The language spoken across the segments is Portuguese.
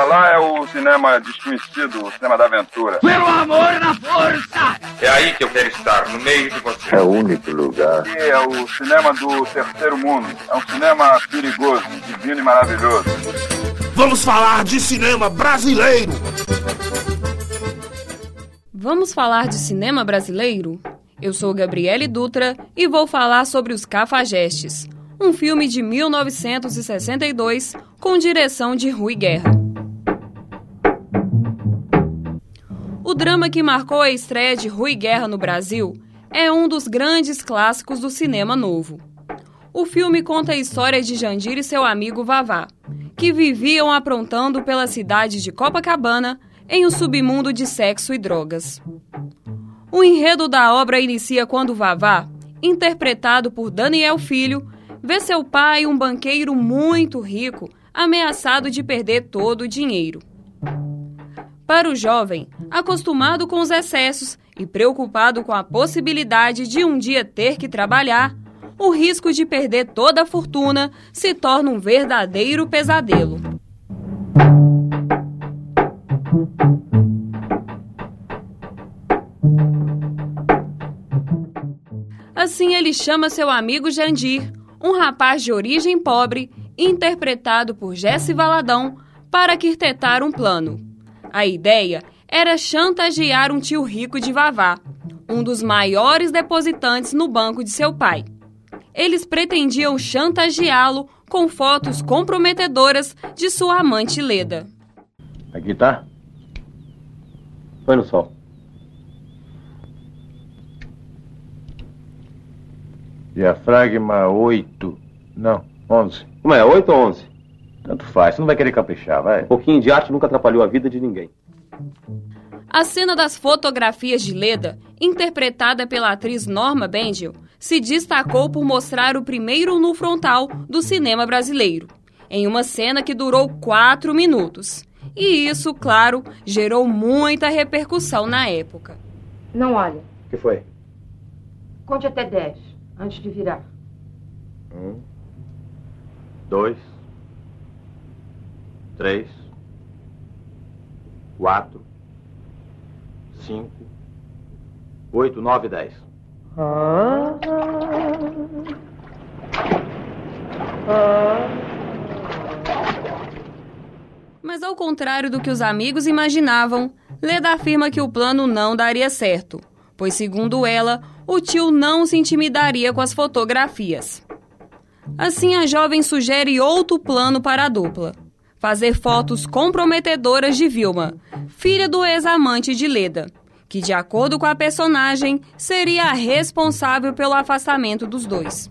Pra lá é o cinema desconhecido, o cinema da aventura. Pelo amor na força! É aí que eu quero estar, no meio de você. É o único lugar. Aqui é o cinema do terceiro mundo. É um cinema perigoso, divino e maravilhoso. Vamos falar de cinema brasileiro! Vamos falar de cinema brasileiro? Eu sou Gabriele Dutra e vou falar sobre Os Cafajestes, um filme de 1962 com direção de Rui Guerra. O drama que marcou a estreia de Rui Guerra no Brasil é um dos grandes clássicos do cinema novo. O filme conta a história de Jandir e seu amigo Vavá, que viviam aprontando pela cidade de Copacabana em um submundo de sexo e drogas. O enredo da obra inicia quando Vavá, interpretado por Daniel Filho, vê seu pai, um banqueiro muito rico, ameaçado de perder todo o dinheiro. Para o jovem, acostumado com os excessos e preocupado com a possibilidade de um dia ter que trabalhar, o risco de perder toda a fortuna se torna um verdadeiro pesadelo. Assim ele chama seu amigo Jandir, um rapaz de origem pobre, interpretado por Jesse Valadão, para arquitetar um plano. A ideia era chantagear um tio rico de Vavá, um dos maiores depositantes no banco de seu pai. Eles pretendiam chantageá-lo com fotos comprometedoras de sua amante Leda. Aqui tá? Põe no sol. Diafragma 8. Não, 11. Como é? 8 ou 11? Tanto faz, você não vai querer caprichar, vai. Um pouquinho de arte nunca atrapalhou a vida de ninguém. A cena das fotografias de Leda, interpretada pela atriz Norma Bendel, se destacou por mostrar o primeiro nu frontal do cinema brasileiro, em uma cena que durou quatro minutos. E isso, claro, gerou muita repercussão na época. Não olha. O que foi? Conte até 10, antes de virar. Um, dois, três, quatro, cinco, oito, nove, dez. Mas ao contrário do que os amigos imaginavam, Leda afirma que o plano não daria certo, pois, segundo ela, o tio não se intimidaria com as fotografias. Assim, a jovem sugere outro plano para a dupla: fazer fotos comprometedoras de Vilma, filha do ex-amante de Leda, que, de acordo com a personagem, seria a responsável pelo afastamento dos dois.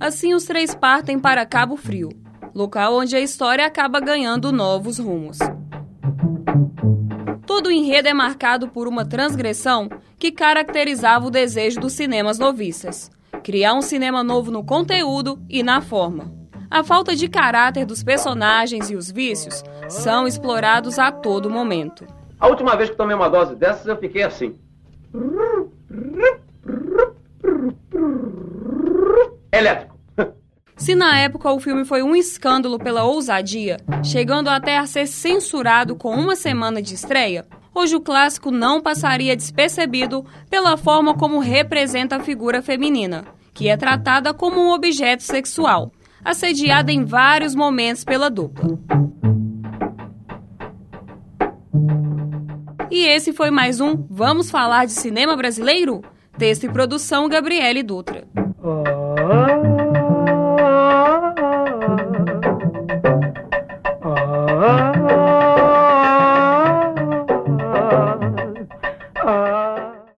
Assim, os três partem para Cabo Frio, local onde a história acaba ganhando novos rumos. Todo o enredo é marcado por uma transgressão que caracterizava o desejo dos cinemas noviças: criar um cinema novo no conteúdo e na forma. A falta de caráter dos personagens e os vícios são explorados a todo momento. A última vez que tomei uma dose dessas, eu fiquei assim. Elétrico. Se na época o filme foi um escândalo pela ousadia, chegando até a ser censurado com uma semana de estreia, hoje o clássico não passaria despercebido pela forma como representa a figura feminina, que é tratada como um objeto sexual, assediada em vários momentos pela dupla. E esse foi mais um Vamos Falar de Cinema Brasileiro? Texto e produção Gabriele Dutra. Ah,